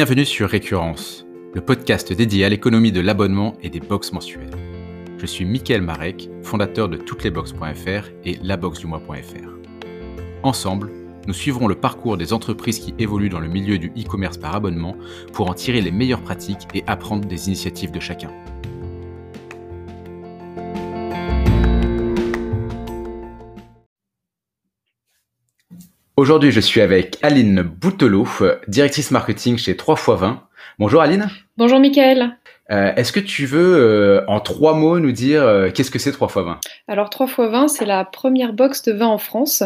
Bienvenue sur Récurrence, le podcast dédié à l'économie de l'abonnement et des box mensuelles. Je suis Mickaël Marek, fondateur de touteslesbox.fr et laboxdumois.fr. Ensemble, nous suivrons le parcours des entreprises qui évoluent dans le milieu du e-commerce par abonnement pour en tirer les meilleures pratiques et apprendre des initiatives de chacun. Aujourd'hui, je suis avec Aline Boutelot, directrice marketing chez 3x20. Bonjour Aline. Bonjour Mickaël. Euh, est-ce que tu veux, euh, en trois mots, nous dire euh, qu'est-ce que c'est 3x20 Alors 3x20, c'est la première box de vin en France.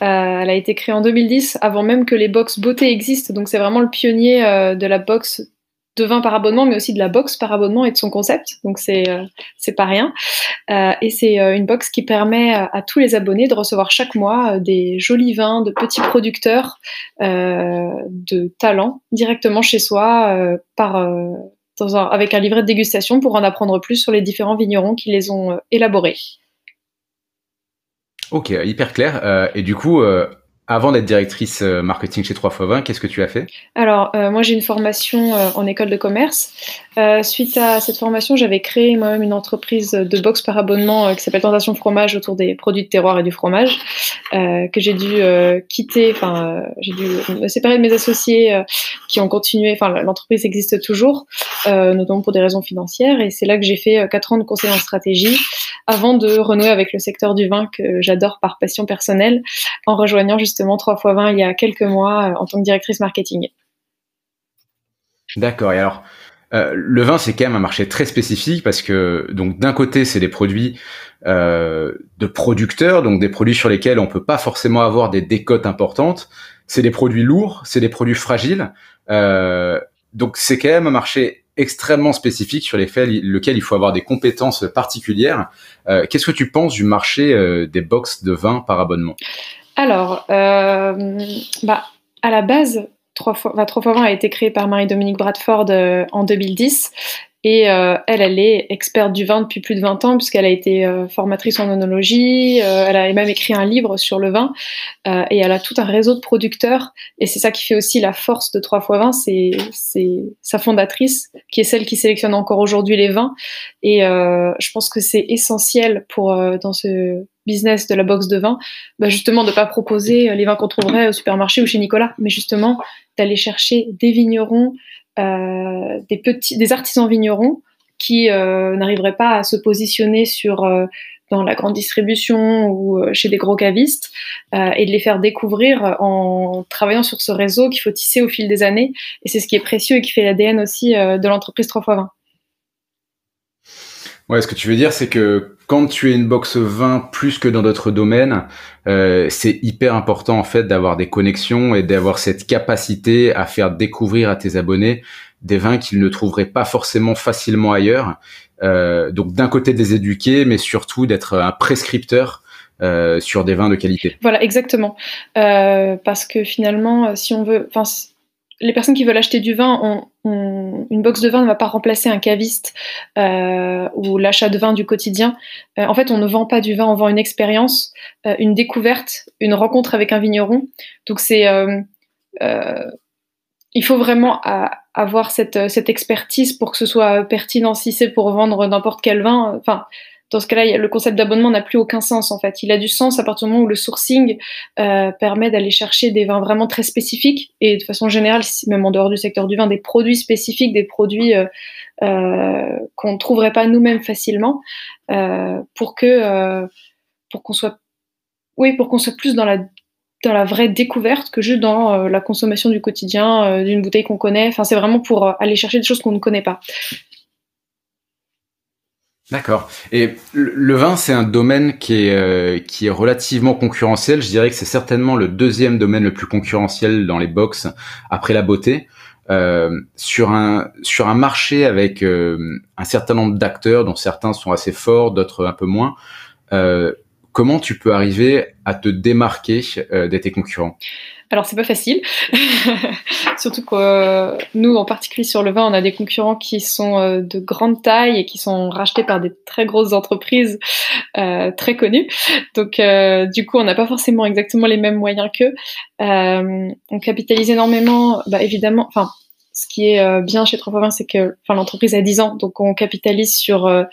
elle a été créée en 2010, avant même que les box beauté existent. Donc c'est vraiment le pionnier de la box de vin par abonnement, mais aussi de la box par abonnement et de son concept. Donc c'est c'est pas rien. et c'est une box qui permet à tous les abonnés de recevoir chaque mois des jolis vins de petits producteurs de talent directement chez soi par avec un livret de dégustation pour en apprendre plus sur les différents vignerons qui les ont euh, élaborés. Ok, hyper clair. Euh, et du coup, euh, avant d'être directrice euh, marketing chez 3x20, qu'est-ce que tu as fait? Alors, euh, moi, j'ai une formation euh, en école de commerce. suite à cette formation, j'avais créé moi-même une entreprise de box par abonnement qui s'appelle Tentation Fromage autour des produits de terroir et du fromage, que j'ai dû quitter, enfin, j'ai dû me séparer de mes associés qui ont continué, enfin, l'entreprise existe toujours, notamment pour des raisons financières. Et c'est là que j'ai fait 4 ans de conseil en stratégie avant de renouer avec le secteur du vin que j'adore par passion personnelle en rejoignant justement justement 3 x 20 il y a quelques mois euh, en tant que directrice marketing. D'accord. Alors, euh, le vin, c'est quand même un marché très spécifique parce que donc d'un côté, c'est des produits euh, de producteurs, donc des produits sur lesquels on peut pas forcément avoir des décotes importantes. C'est des produits lourds, c'est des produits fragiles. donc c'est quand même un marché extrêmement spécifique sur lequel il faut avoir des compétences particulières. Qu'est-ce que tu penses du marché des box de vin par abonnement? Alors, euh, bah, à la base, 3 fois, 3 fois 20 a été créé par Marie-Dominique Bradford euh, en 2010. Et euh, elle, elle est experte du vin depuis plus de 20 ans, puisqu'elle a été euh, formatrice en onologie, elle a même écrit un livre sur le vin, et elle a tout un réseau de producteurs. Et c'est ça qui fait aussi la force de 3 x 20, c'est sa fondatrice, qui est celle qui sélectionne encore aujourd'hui les vins. Et je pense que c'est essentiel pour, dans ce business de la box de vin, bah justement de pas proposer les vins qu'on trouverait au supermarché ou chez Nicolas, mais justement d'aller chercher des vignerons, euh, des petits, des artisans vignerons qui euh, n'arriveraient pas à se positionner sur euh, dans la grande distribution ou chez des gros cavistes et de les faire découvrir en travaillant sur ce réseau qu'il faut tisser au fil des années. Et c'est ce qui est précieux et qui fait l'ADN aussi de l'entreprise 3x20. Ouais, ce que tu veux dire, c'est que quand tu es une box 20 plus que dans d'autres domaines, euh, c'est hyper important en fait d'avoir des connexions et d'avoir cette capacité à faire découvrir à tes abonnés des vins qu'ils ne trouveraient pas forcément facilement ailleurs. Euh, donc d'un côté des éduquer, mais surtout d'être un prescripteur euh, sur des vins de qualité. Voilà, exactement. Euh, parce que finalement, si on veut, enfin les personnes qui veulent acheter du vin, une box de vin ne va pas remplacer un caviste euh, ou l'achat de vin du quotidien. Euh, en fait, on ne vend pas du vin, on vend une expérience, euh, une découverte, une rencontre avec un vigneron. Donc c'est, il faut vraiment avoir cette, expertise pour que ce soit pertinent. Si c'est pour vendre n'importe quel vin, dans ce cas-là, le concept d'abonnement n'a plus aucun sens en fait. Il a du sens à partir du moment où le sourcing euh, permet d'aller chercher des vins vraiment très spécifiques et de façon générale, même en dehors du secteur du vin, des produits spécifiques, des produits euh, euh, qu'on ne trouverait pas nous-mêmes facilement, pour que pour qu'on soit oui pour qu'on soit plus dans la dans la vraie découverte que juste dans la consommation du quotidien d'une bouteille qu'on connaît. Enfin, c'est vraiment pour aller chercher des choses qu'on ne connaît pas. D'accord. Et le vin, c'est un domaine qui est, euh, qui est relativement concurrentiel. Je dirais que c'est certainement le deuxième domaine le plus concurrentiel dans les box après la beauté. Euh, sur un sur un marché avec euh, un certain nombre d'acteurs, dont certains sont assez forts, d'autres un peu moins. comment tu peux arriver à te démarquer de tes concurrents? Alors c'est pas facile, surtout que euh, nous en particulier sur le vin, on a des concurrents qui sont euh, de grande taille et qui sont rachetés par des très grosses entreprises euh, très connues. Donc du coup, on n'a pas forcément exactement les mêmes moyens qu'eux. on capitalise énormément, bah, évidemment, enfin ce qui est bien chez 3 c'est que l'entreprise a 10 ans, donc on capitalise sur,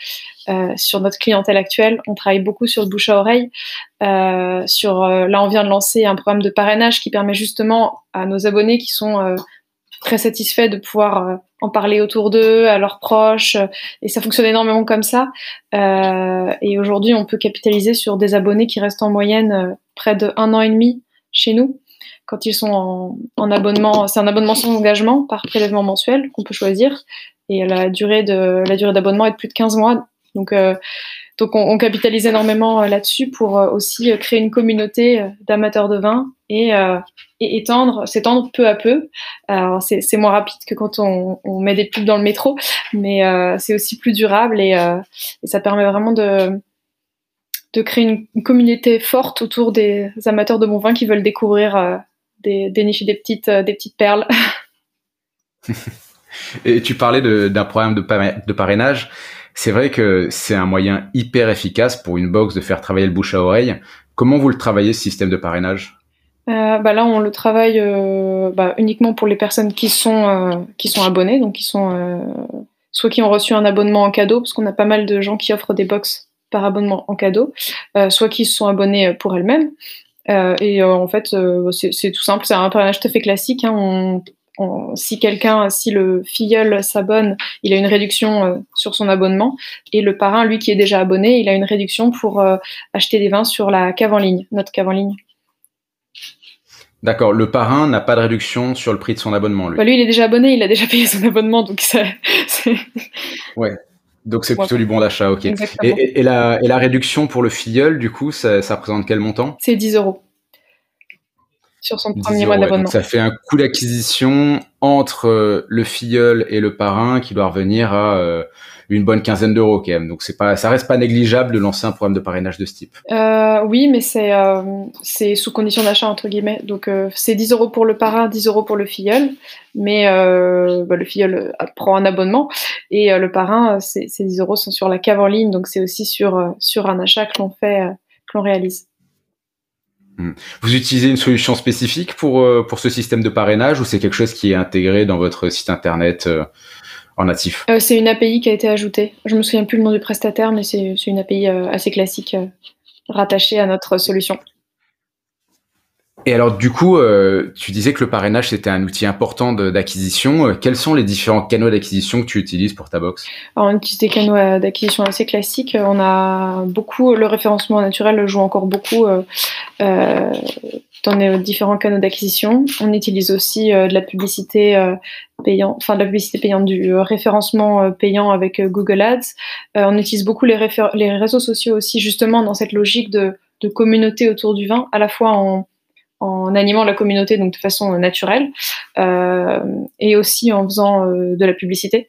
sur notre clientèle actuelle. On travaille beaucoup sur le bouche à oreille. sur, là, on vient de lancer un programme de parrainage qui permet justement à nos abonnés qui sont très satisfaits de pouvoir en parler autour d'eux, à leurs proches, et ça fonctionne énormément comme ça. Euh, et aujourd'hui, on peut capitaliser sur des abonnés qui restent en moyenne euh, près de un an et demi chez nous, quand ils sont en, en abonnement. C'est un abonnement sans engagement par prélèvement mensuel qu'on peut choisir, et la durée de la durée d'abonnement est de plus de 15 mois. Donc euh, donc on, capitalise énormément euh, là-dessus pour euh, aussi euh, créer une communauté d'amateurs de vin et, étendre, s'étendre peu à peu. Alors c'est, moins rapide que quand on, met des pubs dans le métro, mais c'est aussi plus durable et, ça permet vraiment de, de créer une, communauté forte autour des amateurs de bon vin qui veulent découvrir des, dénicher des petites, des petites perles. et tu parlais d'un programme de parrainage c'est vrai que c'est un moyen hyper efficace pour une box de faire travailler le bouche à oreille. Comment vous le travaillez, ce système de parrainage? Euh, bah là, on le travaille euh, bah, uniquement pour les personnes qui sont, euh, qui sont abonnées, donc qui sont soit qui ont reçu un abonnement en cadeau, parce qu'on a pas mal de gens qui offrent des box par abonnement en cadeau, soit qui se sont abonnés pour elles-mêmes. Et en fait, c'est tout simple, c'est un parrainage tout à fait classique. Hein. on si quelqu'un, si le filleul s'abonne, il a une réduction euh, sur son abonnement. Et le parrain, lui qui est déjà abonné, il a une réduction pour euh, acheter des vins sur la cave en ligne, notre cave en ligne. D'accord. Le parrain n'a pas de réduction sur le prix de son abonnement, lui. Bah, lui, il est déjà abonné, il a déjà payé son abonnement, donc ça. ouais. Donc c'est plutôt du bon d'achat, ok. Et, la, réduction pour le filleul, du coup, ça, ça représente quel montant? C'est 10 euros sur son premier mois d'abonnement. ça fait un coût d'acquisition entre euh, le filleul et le parrain qui doit revenir à euh, une bonne quinzaine d'euros quand même. Donc c'est pas, ça reste pas négligeable de lancer un programme de parrainage de ce type. Euh, oui, mais c'est c'est sous condition d'achat entre guillemets. Donc c'est 10 euros pour le parrain, 10 euros pour le filleul, mais bah, le filleul prend un abonnement et le parrain, ces 10 euros sont sur la cave en ligne, donc c'est aussi sur sur un achat que l'on fait, que l'on réalise. Hmm. Vous utilisez une solution spécifique pour, euh, pour ce système de parrainage ou c'est quelque chose qui est intégré dans votre site internet euh, en natif? Euh, C'est une API qui a été ajoutée. Je me souviens plus le nom du prestataire, mais c'est une API assez classique rattachée à notre solution. Et alors du coup, euh, tu disais que le parrainage c'était un outil important d'acquisition. Euh, quels sont les différents canaux d'acquisition que tu utilises pour ta box alors, On utilise des canaux euh, d'acquisition assez classiques. On a beaucoup le référencement naturel joue encore beaucoup dans les différents canaux d'acquisition. On utilise aussi de la publicité payante, enfin de la publicité payante, du référencement payant avec Google Ads. on utilise beaucoup les, les réseaux sociaux aussi justement dans cette logique de, de communauté autour du vin, à la fois en en animant la communauté donc de façon naturelle euh, et aussi en faisant euh, de la publicité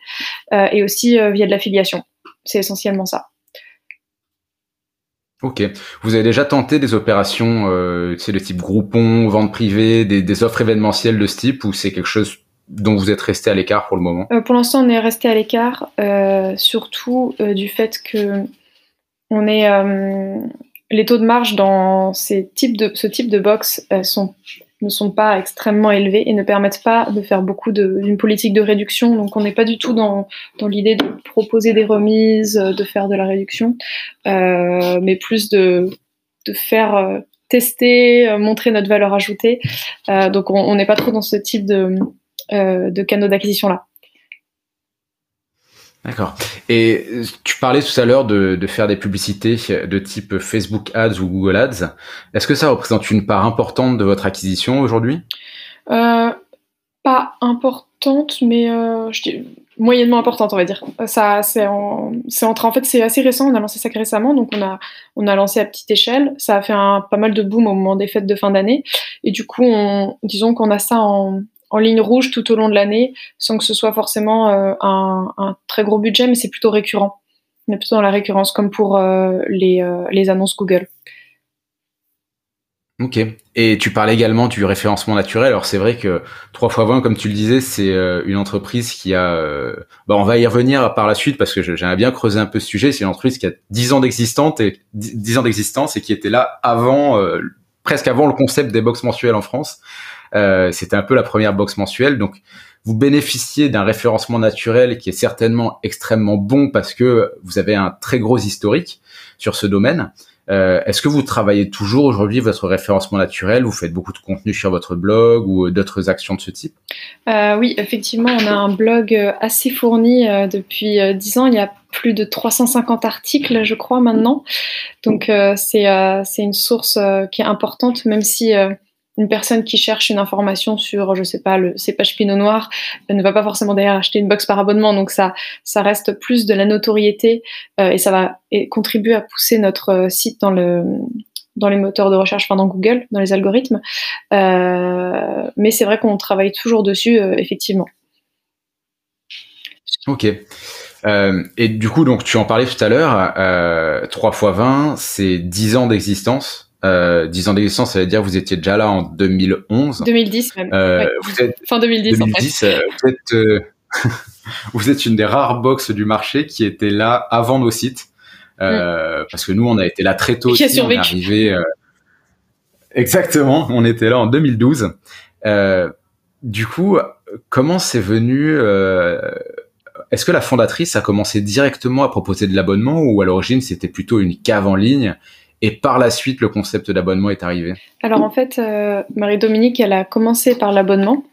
euh, et aussi via de l'affiliation. C'est essentiellement ça. Ok. Vous avez déjà tenté des opérations, euh, c'est le type groupon, vente privée, des, des, offres événementielles de ce type, ou c'est quelque chose dont vous êtes resté à l'écart pour le moment? Pour l'instant, on est resté à l'écart, surtout du fait que on est les taux de marge dans ces types de, ce type de box euh, sont, ne sont pas extrêmement élevés et ne permettent pas de faire beaucoup d'une politique de réduction. Donc on n'est pas du tout dans, dans l'idée de proposer des remises, euh, de faire de la réduction, euh, mais plus de, de faire euh, tester, euh, montrer notre valeur ajoutée. donc on n'est pas trop dans ce type de, de canaux d'acquisition là. D'accord. Et euh, tu parlais tout à l'heure de, faire des publicités de type Facebook Ads ou Google Ads. Est-ce que ça représente une part importante de votre acquisition aujourd'hui? Euh, Pas importante, mais euh, moyennement importante, on va dire. Ça, c'est en, fait, c'est assez récent. On a lancé ça récemment, donc on a, on a lancé à petite échelle. Ça a fait un, pas mal de boom au moment des fêtes de fin d'année, et du coup, on, disons qu'on a ça en en ligne rouge tout au long de l'année, sans que ce soit forcément euh, un, très gros budget, mais c'est plutôt récurrent. On est plutôt dans la récurrence, comme pour euh, les, euh, les, annonces Google. Ok. Et tu parlais également du référencement naturel. Alors c'est vrai que 3 x 20, comme tu le disais, c'est une entreprise qui a... Bah, on va y revenir par la suite parce que j'aimerais bien creuser un peu ce sujet. C'est une entreprise qui a 10 ans d'existence et, 10 ans d'existence et qui était là avant presque avant le concept des box mensuelles en France. Euh, c'était un peu la première box mensuelle. Donc, vous bénéficiez d'un référencement naturel qui est certainement extrêmement bon parce que vous avez un très gros historique sur ce domaine. Euh, Est-ce que vous travaillez toujours aujourd'hui votre référencement naturel? Vous faites beaucoup de contenu sur votre blog ou d'autres actions de ce type? Euh, Oui, effectivement, on a un blog assez fourni euh, depuis euh, 10 ans. Il y a plus de 350 articles, je crois, maintenant. Donc, euh, c'est une source qui est importante, même si une personne qui cherche une information sur, je sais pas, le cépage pinot noir ne va pas forcément d'ailleurs acheter une box par abonnement. Donc ça, ça reste plus de la notoriété euh, et ça va contribuer à pousser notre euh, site dans le dans les moteurs de recherche, enfin dans Google, dans les algorithmes. Euh, mais c'est vrai qu'on travaille toujours dessus, effectivement. Ok. Et du coup, donc tu en parlais tout à l'heure, euh, 3 x 20, c'est 10 ans d'existence. Euh, 10 ans d'existence, ça veut dire que vous étiez déjà là en 2011. 2010 même. Euh, ouais. vous êtes, fin 2010, 2010 en fait. euh, vous, êtes, euh, vous êtes une des rares box du marché qui était là avant nos sites. Euh, Parce que nous, on a été là très tôt. Mm. Qui a aussi, on est survécu. arrivé. euh, Exactement, on était là en 2012. Euh, du coup, comment c'est venu euh, Est-ce que la fondatrice a commencé directement à proposer de l'abonnement ou à l'origine c'était plutôt une cave en ligne et par la suite le concept d'abonnement est arrivé. Alors en fait, euh, Marie-Dominique, elle a commencé par l'abonnement,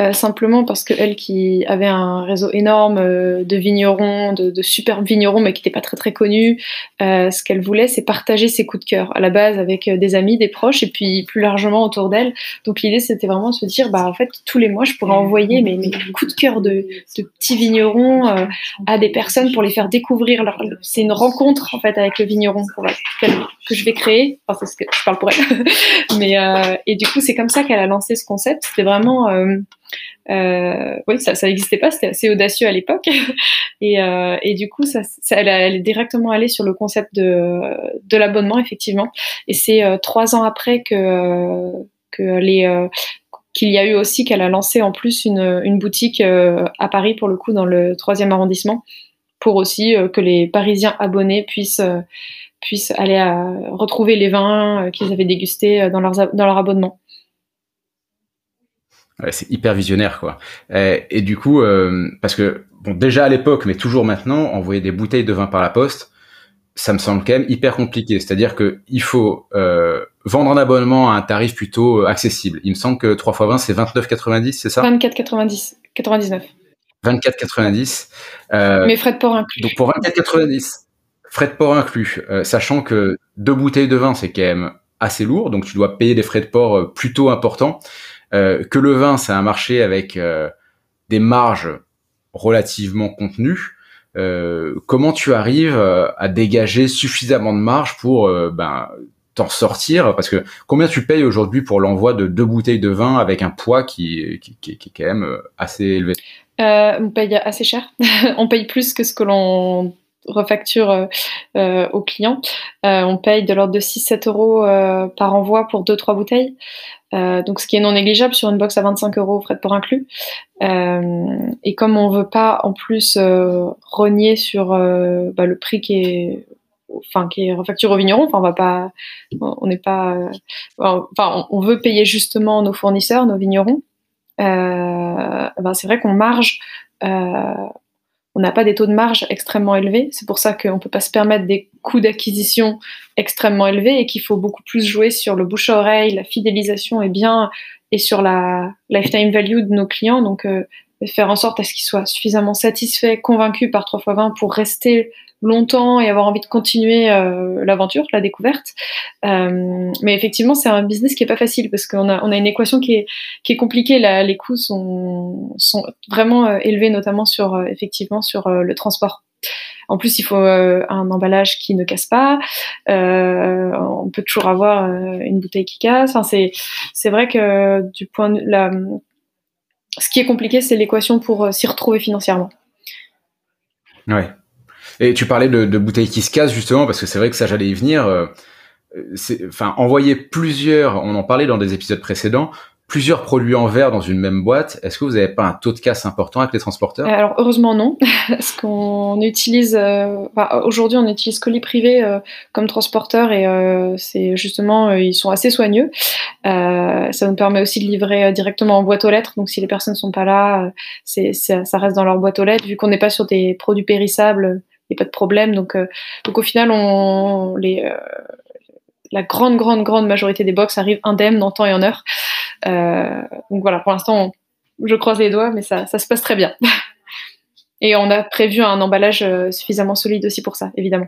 euh, simplement parce que elle qui avait un réseau énorme euh, de vignerons, de, de superbes vignerons, mais qui n'étaient pas très très connus, euh, ce qu'elle voulait, c'est partager ses coups de cœur à la base avec euh, des amis, des proches, et puis plus largement autour d'elle. Donc l'idée, c'était vraiment de se dire, bah en fait, tous les mois, je pourrais envoyer mes, mes coups de cœur de, de petits vignerons à des personnes pour les faire découvrir. Leur... C'est une rencontre en fait avec le vigneron pour qu'elle- que je vais créer. Enfin, c'est ce que je parle pour elle. Mais et du coup, c'est comme ça qu'elle a lancé ce concept. C'était vraiment, euh, oui, ça, ça n'existait pas. C'était assez audacieux à l'époque. Et, euh, et du coup, ça, ça- elle, est directement allée sur le concept de, de l'abonnement, effectivement. Et c'est euh, trois ans après que que les euh, qu'il y a eu aussi qu'elle a lancé en plus une, une boutique euh, à Paris pour le coup dans le troisième arrondissement pour aussi euh, que les Parisiens abonnés puissent puissent aller à, retrouver les vins qu'ils avaient dégustés dans, leurs, dans leur abonnement. Ouais, c'est hyper visionnaire quoi. Et, et du coup, euh, parce que bon, déjà à l'époque, mais toujours maintenant, envoyer des bouteilles de vin par la poste, ça me semble quand même hyper compliqué. C'est-à-dire que il faut euh, vendre un abonnement à un tarif plutôt euh, accessible. Il me semble que 3 x 20 c'est 29,90, c'est ça? 24,90 99. 24,90. Euh, Mais frais de port inclus. donc pour 24,90, frais de port inclus, euh, sachant que deux bouteilles de vin c'est quand même assez lourd, donc tu dois payer des frais de port euh, plutôt importants. Euh, que le vin c'est un marché avec euh, des marges relativement contenues. Euh, comment tu arrives à dégager suffisamment de marge pour ben, t'en sortir? Parce que combien tu payes aujourd'hui pour l'envoi de deux bouteilles de vin avec un poids qui, est quand même assez élevé? On paye assez cher. on paye plus que ce que l'on refacture aux clients. On paye de l'ordre de 6-7 euros par envoi pour 2-3 bouteilles. Euh, donc ce qui est non négligeable sur une box à 25 euros, frais de port inclus. Euh, et comme on veut pas en plus euh, renier sur euh, bah, le prix qui est enfin qui est refacturé au vigneron, enfin on va pas on n'est pas euh, enfin on, veut payer justement nos fournisseurs, nos vignerons. Ben c'est vrai qu'on marge on n'a pas des taux de marge extrêmement élevés. C'est pour ça qu'on ne peut pas se permettre des coûts d'acquisition extrêmement élevés et qu'il faut beaucoup plus jouer sur le bouche à oreille, la fidélisation et bien et sur la lifetime value de nos clients. Donc, euh, faire en sorte à ce qu'ils soient suffisamment satisfaits, convaincus par 3x20 pour rester longtemps et avoir envie de continuer euh, l'aventure, la découverte. Euh, mais effectivement, c'est un business qui est pas facile parce qu'on a, on a une équation qui est, qui est compliquée. Là, les coûts sont, sont vraiment euh, élevés, notamment sur, effectivement, sur le transport. En plus, il faut un emballage qui ne casse pas. On peut toujours avoir une bouteille qui casse. Enfin, c'est, c'est vrai que du point de la, ce qui est compliqué, c'est l'équation pour s'y retrouver financièrement. Ouais. Et tu parlais de, de bouteilles qui se cassent justement parce que c'est vrai que ça j'allais y venir. euh, Enfin, envoyer plusieurs, on en parlait dans des épisodes précédents, plusieurs produits en verre dans une même boîte, est-ce que vous n'avez pas un taux de casse important avec les transporteurs? Alors heureusement non, parce qu'on utilise, euh, aujourd'hui on utilise colis privé euh, comme transporteur et euh, c'est justement ils sont assez soigneux. ça nous permet aussi de livrer directement en boîte aux lettres, donc si les personnes sont pas là, c'est ça reste dans leur boîte aux lettres. Vu qu'on n'est pas sur des produits périssables, n'y a pas de problème. Donc donc au final on les la grande, grande, grande majorité des box arrivent indemnes en temps et en heure. Euh, donc voilà, pour l'instant, je croise les doigts, mais ça, se passe très bien. et on a prévu un emballage euh, suffisamment solide aussi pour ça, évidemment.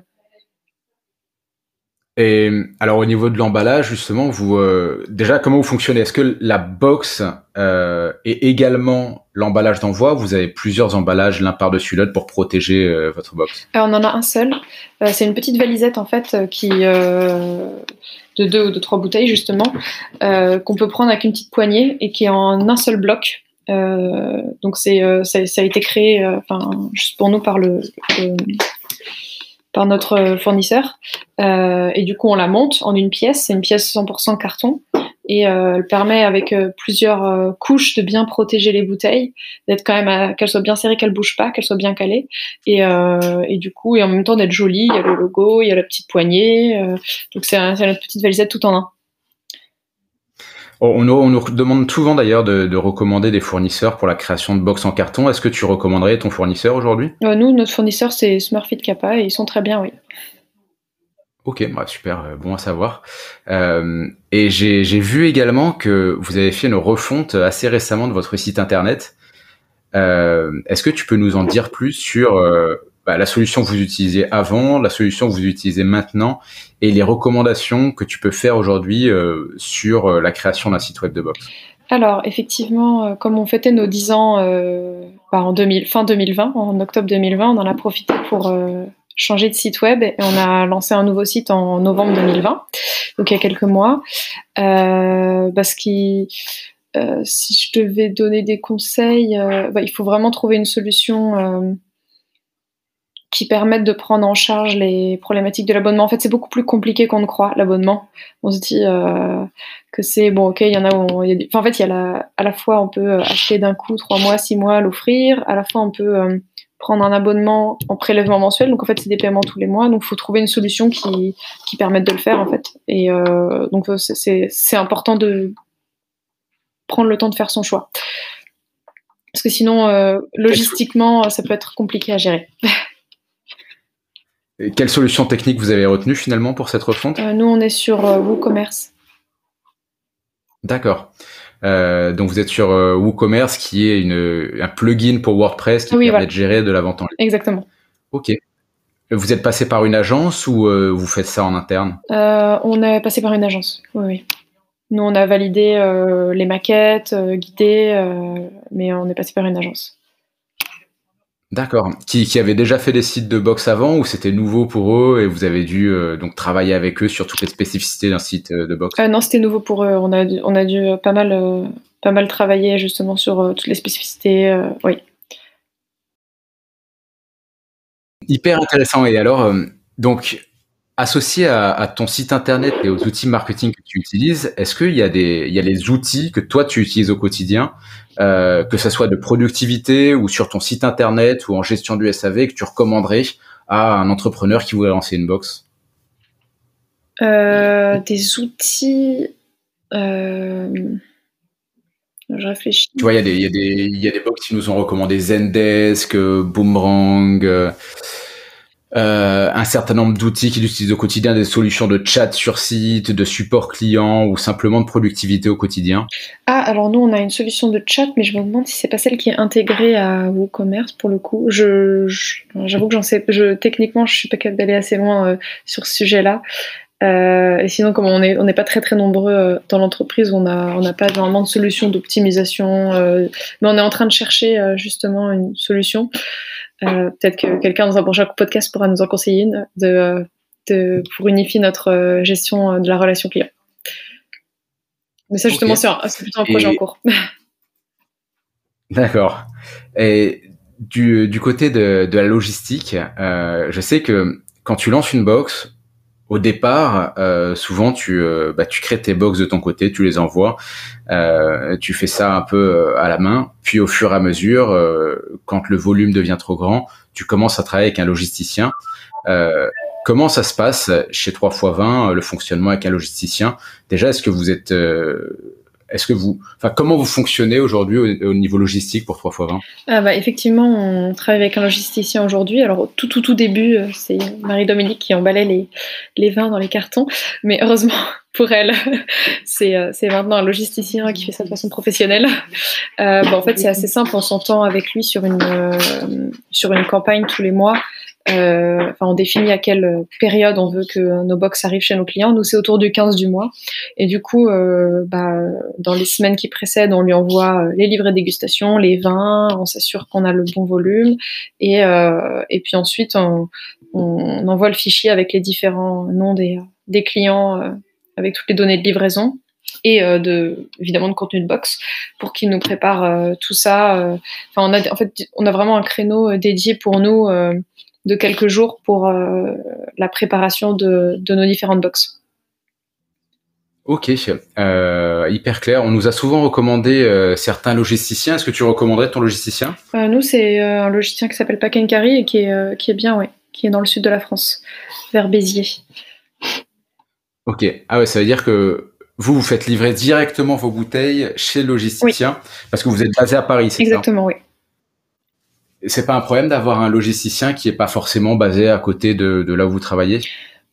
Et alors au niveau de l'emballage, justement, vous euh, déjà comment vous fonctionnez? Est-ce que la box euh, est également l'emballage d'envoi Vous avez plusieurs emballages l'un par-dessus l'autre pour protéger euh, votre box? Alors, On en a un seul. Euh, c'est une petite valisette en fait qui de deux ou de trois bouteilles justement qu'on peut prendre avec une petite poignée et qui est en un seul bloc. donc c'est ça, ça, a été créé enfin juste pour nous par le, le par notre fournisseur. Euh, et du coup, on la monte en une pièce. C'est une pièce 100% carton. Et euh, elle permet, avec euh, plusieurs couches, de bien protéger les bouteilles, d'être quand même qu'elles soient bien serrées, qu'elles bougent pas, qu'elles soient bien calées. Et, et, du coup, et en même temps d'être jolies. Il y a le logo, il y a la petite poignée. donc c'est notre petite valisette tout en un. On, nous demande souvent d'ailleurs de, recommander des fournisseurs pour la création de box en carton. Est-ce que tu recommanderais ton fournisseur aujourd'hui? Euh, Nous, notre fournisseur, c'est Smurfit Kappa et ils sont très bien, oui. Ok, bah, super, euh, bon à savoir. Euh, et j'ai vu également que vous avez fait une refonte assez récemment de votre site internet. Est-ce que tu peux nous en dire plus sur bah, la solution que vous utilisiez avant, la solution que vous utilisez maintenant et les recommandations que tu peux faire aujourd'hui euh, sur euh, la création d'un site web de box alors, effectivement, euh, comme on fêtait nos 10 ans bah, en 2000, fin 2020, en octobre 2020, on en a profité pour changer de site web et on a lancé un nouveau site en novembre 2020, donc il y a quelques mois. parce que si je devais donner des conseils, bah, il faut vraiment trouver une solution qui permettent de prendre en charge les problématiques de l'abonnement. En fait, c'est beaucoup plus compliqué qu'on ne croit, l'abonnement. On se dit euh, que c'est bon, ok, il y en a où y a en fait, il y a la, à la fois, on peut acheter d'un coup trois mois, six mois, l'offrir. À la fois, on peut euh, prendre un abonnement en prélèvement mensuel. Donc, en fait, c'est des paiements tous les mois. Donc, il faut trouver une solution qui, qui permette de le faire, en fait. Et euh, donc, c'est important de prendre le temps de faire son choix. Parce que sinon, logistiquement, ça peut être compliqué à gérer. quelle solution technique vous avez retenue finalement pour cette refonte? Euh, Nous, on est sur euh, WooCommerce. D'accord. Euh, donc vous êtes sur WooCommerce qui est une, un plugin pour WordPress qui permet de gérer de la vente en ligne. Exactement. Ok. Vous êtes passé par une agence ou vous faites ça en interne? On est passé par une agence, oui. oui. Nous, on a validé les maquettes, guidé, mais on est passé par une agence. D'accord. Qui, qui avait déjà fait des sites de box avant ou c'était nouveau pour eux et vous avez dû euh, donc travailler avec eux sur toutes les spécificités d'un site euh, de box euh, Non, c'était nouveau pour eux. On a, on a dû pas mal, pas mal travailler justement sur toutes les spécificités. oui. Hyper intéressant. Et alors, donc, associé à, ton site internet et aux outils marketing que tu utilises, est-ce qu'il y a des, il y a les outils que toi tu utilises au quotidien, euh, que ce soit de productivité ou sur ton site internet ou en gestion du SAV que tu recommanderais à un entrepreneur qui voudrait lancer une box? Euh, Des outils. Euh... Je réfléchis. Tu vois, il y, y, y, a des box qui nous ont recommandé Zendesk, Boomerang. Euh, un certain nombre d'outils qu'ils utilisent au quotidien, des solutions de chat sur site, de support client ou simplement de productivité au quotidien Ah, alors nous, on a une solution de chat, mais je me demande si c'est pas celle qui est intégrée à WooCommerce pour le coup. Je, j'avoue que j'en sais, je, techniquement, je suis pas capable d'aller assez loin euh, sur ce sujet-là. Euh, et sinon, comme on n'est on est pas très très nombreux dans l'entreprise, on n'a on a pas vraiment de solution d'optimisation, mais on est en train de chercher justement une solution. Euh, peut-être que quelqu'un dans un prochain podcast pourra nous en conseiller une de, de, pour unifier notre euh, gestion euh, de la relation client. Mais ça, justement, c'est plutôt un projet en cours. D'accord. Et du, du, côté de, de la logistique, euh, je sais que quand tu lances une box, au départ, euh, souvent tu, euh, bah, tu crées tes box de ton côté, tu les envoies, euh, tu fais ça un peu à la main, puis au fur et à mesure, quand le volume devient trop grand, tu commences à travailler avec un logisticien. comment ça se passe chez 3x20, le fonctionnement avec un logisticien? Déjà, est-ce que vous êtes est-ce que vous, enfin, comment vous fonctionnez aujourd'hui au, niveau logistique pour 3x20 ah bah, Effectivement, on travaille avec un logisticien aujourd'hui. Alors, tout, tout, tout début, euh, c'est Marie-Dominique qui emballait les, les vins dans les cartons. Mais heureusement pour elle, c'est, euh, c'est maintenant un logisticien qui fait ça de façon professionnelle. Euh, bah, en fait, c'est assez simple. On s'entend avec lui sur une, sur une campagne tous les mois euh, enfin, on définit à quelle période on veut que nos box arrivent chez nos clients. Nous, c'est autour du 15 du mois. Et du coup, euh, bah, dans les semaines qui précèdent, on lui envoie euh, les livrets dégustation, les vins, on s'assure qu'on a le bon volume. Et, et puis ensuite, on, envoie le fichier avec les différents noms des, clients, avec toutes les données de livraison et de évidemment de contenu de box pour qu'ils nous préparent tout ça. On a en fait on a vraiment un créneau dédié pour nous de quelques jours pour euh, la préparation de, nos différentes boxes. Ok, euh, hyper clair. On nous a souvent recommandé euh, certains logisticiens. Est-ce que tu recommanderais ton logisticien? Nous, c'est un logisticien qui s'appelle Pakenkari et qui est, qui est bien, ouais, qui est dans le sud de la France, vers Béziers. Ok. Ah ouais, ça veut dire que vous, vous faites livrer directement vos bouteilles chez le logisticien parce que vous êtes basé à Paris, c'est ça? Exactement, oui c'est pas un problème d'avoir un logisticien qui est pas forcément basé à côté de, là où vous travaillez?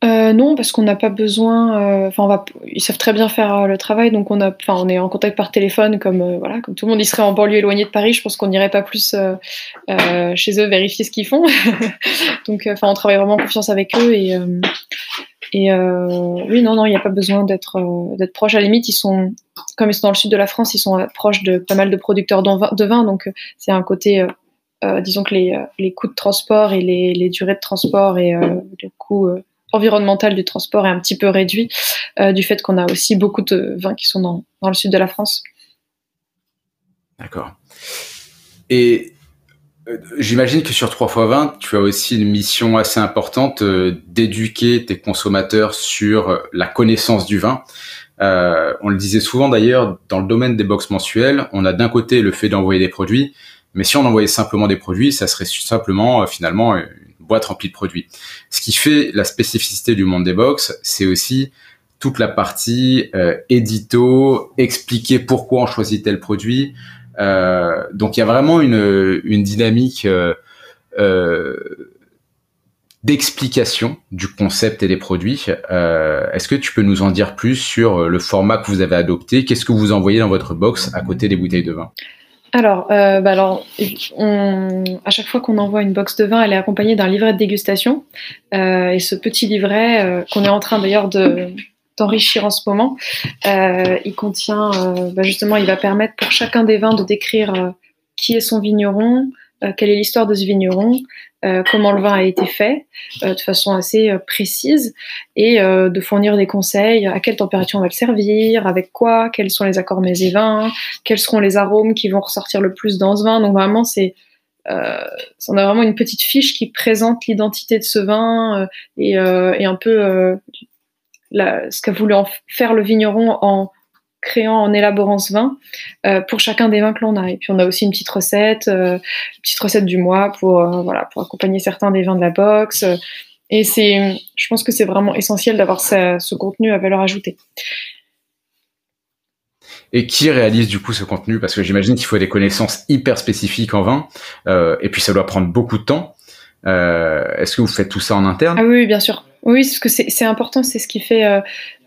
Euh, non, parce qu'on n'a pas besoin. Euh, enfin, ils savent très bien faire euh, le travail, donc on a, enfin, on est en contact par téléphone, comme voilà, comme tout le monde. Il serait en banlieue éloignée de Paris, je pense qu'on n'irait pas plus chez eux vérifier ce qu'ils font. donc, enfin, on travaille vraiment en confiance avec eux et oui, non, non, il n'y a pas besoin d'être proche. À la limite, ils sont, comme ils sont dans le sud de la France, ils sont proches de pas mal de producteurs de vin, donc c'est un côté disons que les, euh, les, coûts de transport et les, les durées de transport et euh, le coût environnemental du transport est un petit peu réduit du fait qu'on a aussi beaucoup de vins qui sont dans, dans le sud de la France. D'accord. Et j'imagine que sur 3x20, tu as aussi une mission assez importante d'éduquer tes consommateurs sur la connaissance du vin. Euh, on le disait souvent d'ailleurs, dans le domaine des box mensuelles, on a d'un côté le fait d'envoyer des produits, mais si on envoyait simplement des produits, ça serait simplement euh, finalement une boîte remplie de produits. Ce qui fait la spécificité du monde des box, c'est aussi toute la partie euh, édito, expliquer pourquoi on choisit tel produit. Euh, donc il y a vraiment une, dynamique euh, euh d'explication du concept et des produits. Euh, Est-ce que tu peux nous en dire plus sur le format que vous avez adopté? Qu'est-ce que vous envoyez dans votre box à côté des bouteilles de vin? Alors, euh, bah à chaque fois qu'on envoie une box de vin, elle est accompagnée d'un livret de dégustation. Euh, et ce petit livret, euh, qu'on est en train d'ailleurs d'enrichir en ce moment, il contient, bah justement, il va permettre pour chacun des vins de décrire qui est son vigneron, quelle est l'histoire de ce vigneron, euh, comment le vin a été fait euh, de façon assez euh, précise et de fournir des conseils à quelle température on va le servir, avec quoi, quels sont les accords mets et vins, quels seront les arômes qui vont ressortir le plus dans ce vin. Donc vraiment, c'est on a vraiment une petite fiche qui présente l'identité de ce vin et, un peu ce qu'a voulu faire le vigneron en créant, en élaborant ce vin euh, pour chacun des vins que l'on a. Et puis on a aussi une petite recette, euh, une petite recette du mois pour euh, voilà pour accompagner certains des vins de la box. Et c'est, je pense que c'est vraiment essentiel d'avoir ce, contenu à valeur ajoutée. Et qui réalise du coup ce contenu? Parce que j'imagine qu'il faut des connaissances hyper spécifiques en vin, et puis ça doit prendre beaucoup de temps. Est-ce que vous faites tout ça en interne? Ah oui, bien sûr. Oui, parce que c'est important, c'est ce qui fait, euh,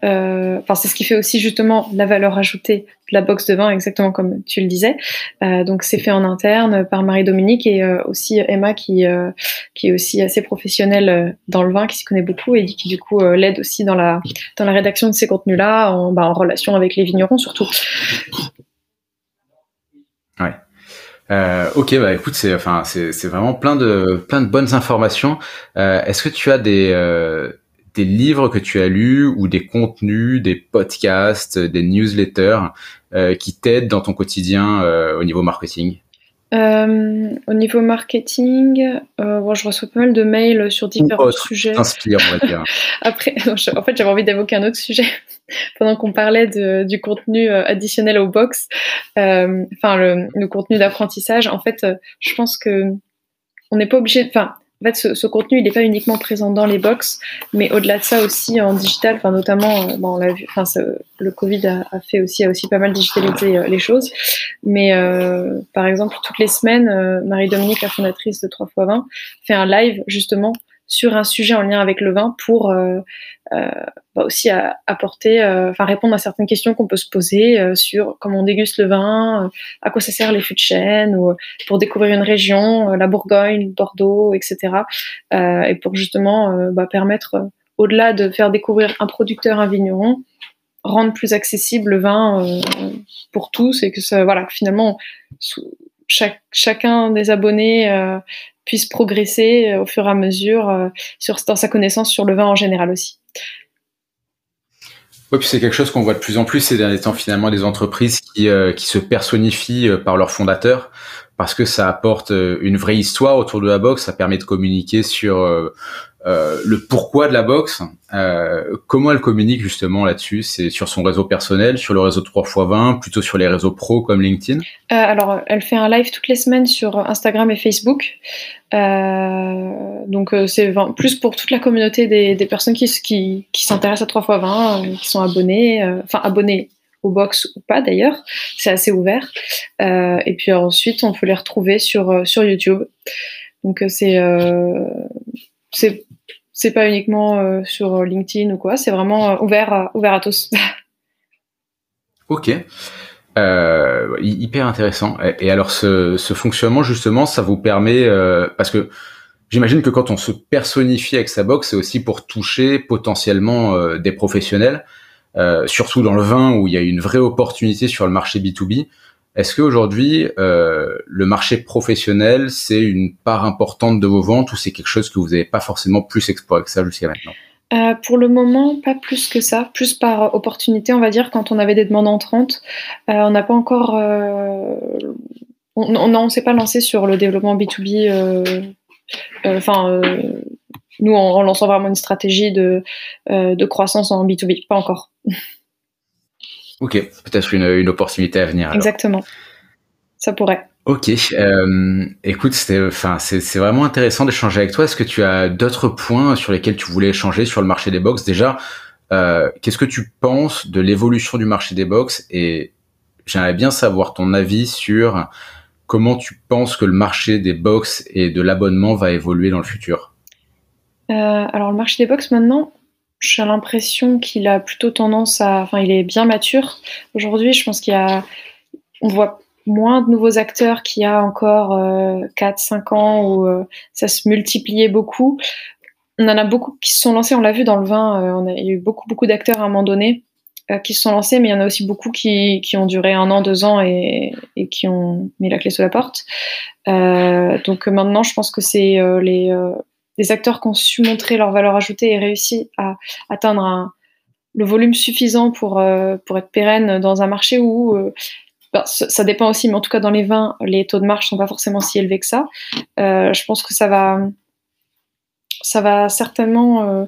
euh, enfin c'est ce qui fait aussi justement la valeur ajoutée de la box de vin, exactement comme tu le disais. Euh, donc c'est fait en interne par Marie-Dominique et aussi Emma qui qui est aussi assez professionnelle dans le vin, qui s'y connaît beaucoup et qui du coup l'aide aussi dans la dans la rédaction de ces contenus-là, en, bah, en relation avec les vignerons surtout. Ouais. Euh, ok, bah écoute, c'est enfin c'est vraiment plein de plein de bonnes informations. Euh, Est-ce que tu as des euh, des livres que tu as lus ou des contenus, des podcasts, des newsletters euh, qui t'aident dans ton quotidien euh, au niveau marketing? Euh, au niveau marketing, euh, je reçois pas mal de mails sur différents sujets. Inspire, on va dire. Après, en fait, j'avais envie d'évoquer un autre sujet pendant qu'on parlait de, du contenu euh, additionnel au box, enfin le, le, contenu d'apprentissage. En fait, je pense que on n'est pas obligé. Enfin, en fait, ce, contenu, il n'est pas uniquement présent dans les box, mais au-delà de ça aussi en digital, enfin notamment, euh, bon, on l'a vu, enfin le Covid a, fait aussi, a aussi pas mal digitalisé euh, les choses. Mais euh, par exemple, toutes les semaines, Marie-Dominique, la fondatrice de 3x20, fait un live justement sur un sujet en lien avec le vin pour euh, euh, bah aussi apporter, euh, enfin répondre à certaines questions qu'on peut se poser sur comment on déguste le vin, à quoi ça sert les fûts de chêne, ou pour découvrir une région, la Bourgogne, Bordeaux, etc. et pour justement bah, permettre, au-delà de faire découvrir un producteur, un vigneron, rendre plus accessible le vin pour tous et que ça, voilà, finalement, chaque, chacun des abonnés puisse progresser euh, au fur et à mesure euh, sur, dans sa connaissance sur le vin en général aussi. Oui, puis c'est quelque chose qu'on voit de plus en plus ces derniers temps, finalement, des entreprises qui, euh, qui se personnifient par leurs fondateurs, parce que ça apporte une vraie histoire autour de la boxe, ça permet de communiquer sur euh, le pourquoi de la boxe, euh, comment elle communique justement là-dessus C'est sur son réseau personnel, sur le réseau 3x20, plutôt sur les réseaux pro comme LinkedIn euh, Alors, elle fait un live toutes les semaines sur Instagram et Facebook. donc, c'est plus pour toute la communauté des, personnes qui, qui, qui s'intéressent à 3x20, qui sont abonnés, enfin abonnés au box ou pas d'ailleurs, c'est assez ouvert. et puis ensuite, on peut les retrouver sur, sur YouTube. Donc, c'est c'est c'est pas uniquement euh, sur LinkedIn ou quoi, c'est vraiment euh, ouvert, ouvert à tous. ok. Euh, hyper intéressant. Et, alors ce, fonctionnement justement, ça vous permet parce que j'imagine que quand on se personnifie avec sa box, c'est aussi pour toucher potentiellement des professionnels, surtout dans le vin où il y a une vraie opportunité sur le marché B2B. Est-ce qu'aujourd'hui, euh, le marché professionnel, c'est une part importante de vos ventes ou c'est quelque chose que vous n'avez pas forcément plus exploré que ça jusqu'à maintenant? Euh, pour le moment, pas plus que ça, plus par opportunité, on va dire, quand on avait des demandes entrantes. Euh, on n'a pas encore. on ne s'est pas lancé sur le développement B2B. Enfin, nous, en, lançant vraiment une stratégie de, de croissance en B2B, pas encore. Ok, peut-être une, une, opportunité à venir. Exactement. Ça pourrait. Ok, euh, écoute, c'est vraiment intéressant d'échanger avec toi. Est-ce que tu as d'autres points sur lesquels tu voulais échanger sur le marché des box? Déjà, euh, qu'est-ce que tu penses de l'évolution du marché des box? Et j'aimerais bien savoir ton avis sur comment tu penses que le marché des box et de l'abonnement va évoluer dans le futur. Euh, alors, le marché des box maintenant, j'ai l'impression qu'il a plutôt tendance à. Enfin, il est bien mature. Aujourd'hui, je pense qu'il y a. On voit moins de nouveaux acteurs qu'il y a encore euh, 4-5 ans où euh, ça se multipliait beaucoup. On en a beaucoup qui se sont lancés, on l'a vu dans le vin, euh, on a, il y a eu beaucoup, beaucoup d'acteurs à un moment donné euh, qui se sont lancés, mais il y en a aussi beaucoup qui, qui ont duré un an, deux ans et, et, qui ont mis la clé sous la porte. donc maintenant, je pense que c'est les des acteurs qui ont su montrer leur valeur ajoutée et réussi à atteindre le volume suffisant pour, euh, pour être pérenne dans un marché où euh, ben, ça dépend aussi, mais en tout cas dans les vins, les taux de marge sont pas forcément si élevés que ça. Euh, je pense que ça va, ça va certainement,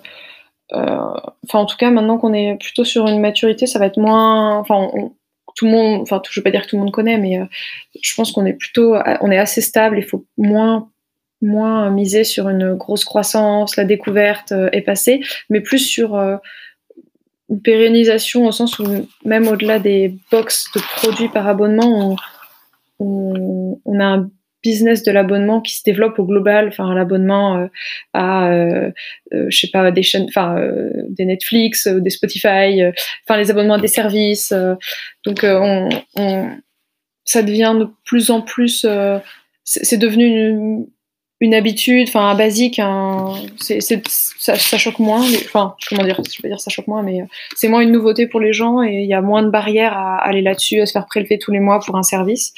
enfin en tout cas maintenant qu'on est plutôt sur une maturité, ça va être moins, enfin tout le monde, enfin je veux pas dire que tout le monde connaît, mais je pense qu'on est plutôt, on est assez stable. Il faut moins moins miser sur une grosse croissance, la découverte euh, est passée, mais plus sur euh, une pérennisation au sens où même au-delà des box de produits par abonnement, on, a un business de l'abonnement qui se développe au global, enfin l'abonnement euh, à, je sais pas, des chaînes, enfin des Netflix, des Spotify, enfin les abonnements à des services. donc on, ça devient de plus en plus, c'est devenu une, une habitude, enfin un basique, un, c'est, ça, ça, choque moins. Enfin, comment dire, je vais dire ça choque moins, mais euh, c'est moins une nouveauté pour les gens et il y a moins de barrières à aller là-dessus, à se faire prélever tous les mois pour un service.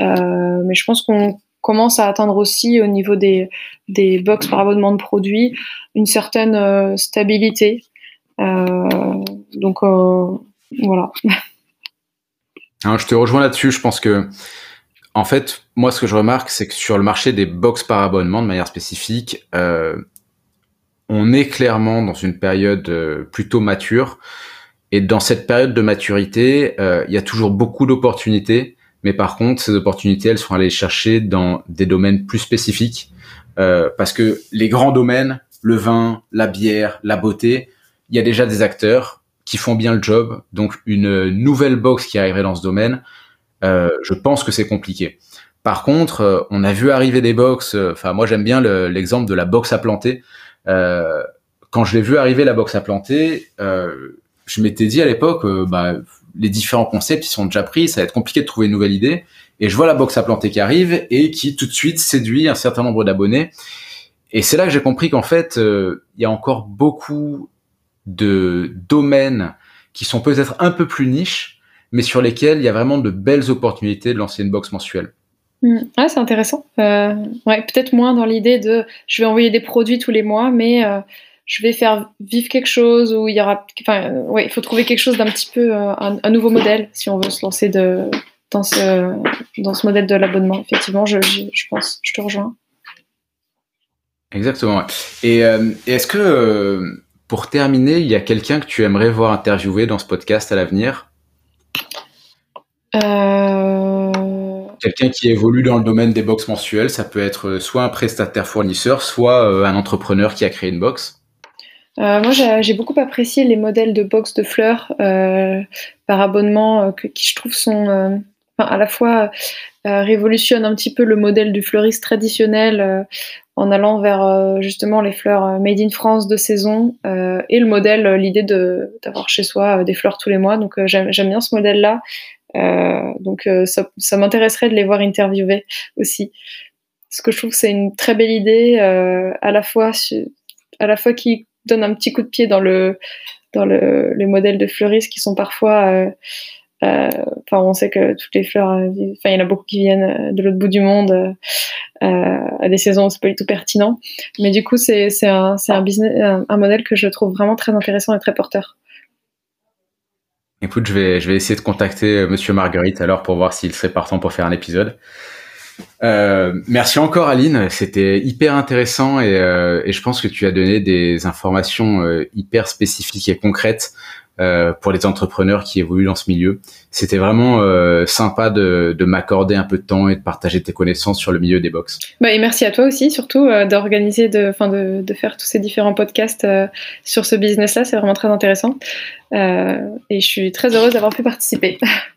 Euh, mais je pense qu'on commence à atteindre aussi au niveau des, des box par abonnement de produits une certaine euh, stabilité. Euh, donc euh, voilà. Alors, je te rejoins là-dessus. Je pense que en fait, moi, ce que je remarque, c'est que sur le marché des box par abonnement, de manière spécifique, euh, on est clairement dans une période euh, plutôt mature. Et dans cette période de maturité, euh, il y a toujours beaucoup d'opportunités. Mais par contre, ces opportunités, elles sont allées chercher dans des domaines plus spécifiques. Parce que les grands domaines, le vin, la bière, la beauté, il y a déjà des acteurs qui font bien le job. Donc une nouvelle box qui arriverait dans ce domaine, euh, je pense que c'est compliqué. Par contre, euh, on a vu arriver des box. Euh, enfin, moi j'aime bien l'exemple de la box à planter. quand je l'ai vu arriver la box à planter, je m'étais dit à l'époque, bah, les différents concepts ils sont déjà pris, ça va être compliqué de trouver une nouvelle idée. Et je vois la box à planter qui arrive et qui tout de suite séduit un certain nombre d'abonnés. Et c'est là que j'ai compris qu'en fait, il y a encore beaucoup de domaines qui sont peut-être un peu plus niches, mais sur lesquels il y a vraiment de belles opportunités de lancer une box mensuelle. Ah, c'est intéressant. Euh, ouais, peut-être moins dans l'idée de je vais envoyer des produits tous les mois, mais euh, je vais faire vivre quelque chose où il y aura. Enfin, euh, ouais, il faut trouver quelque chose d'un petit peu un, nouveau modèle si on veut se lancer de, dans, ce, dans ce modèle de l'abonnement. Effectivement, je, je, pense, je te rejoins. Exactement. Et, et est-ce que pour terminer, il y a quelqu'un que tu aimerais voir interviewer dans ce podcast à l'avenir? Euh... Quelqu'un qui évolue dans le domaine des box mensuelles, ça peut être soit un prestataire fournisseur, soit euh, un entrepreneur qui a créé une box. Euh, moi, j'ai beaucoup apprécié les modèles de box de fleurs euh, par abonnement qui, je trouve, sont à la fois révolutionnent un petit peu le modèle du fleuriste traditionnel en allant vers justement les fleurs made in France de saison et le modèle, l'idée d'avoir chez soi des fleurs tous les mois. Donc j'aime bien ce modèle-là. Euh, donc euh, ça, ça m'intéresserait de les voir interviewer aussi. Parce que je trouve que c'est une très belle idée, euh, à la fois à la fois qui donne un petit coup de pied dans le dans le, les modèles de fleuristes qui sont parfois enfin on sait que toutes les fleurs enfin il y en a beaucoup qui viennent de l'autre bout du monde à des saisons où c'est pas du tout pertinent. Mais du coup c'est un modèle que je trouve vraiment très intéressant et très porteur. Écoute, je vais, essayer de contacter euh, Monsieur Marguerite alors pour voir s'il serait partant pour faire un épisode. Euh, merci encore Aline, c'était hyper intéressant et, euh, je pense que tu as donné des informations euh, hyper spécifiques et concrètes euh, pour les entrepreneurs qui évoluent dans ce milieu. C'était vraiment euh, sympa de, de m'accorder un peu de temps et de partager tes connaissances sur le milieu des box. Bah, et merci à toi aussi, surtout euh, d'organiser, de, fin de, de, faire tous ces différents podcasts sur ce business-là. C'est vraiment très intéressant. et je suis très heureuse d'avoir pu participer.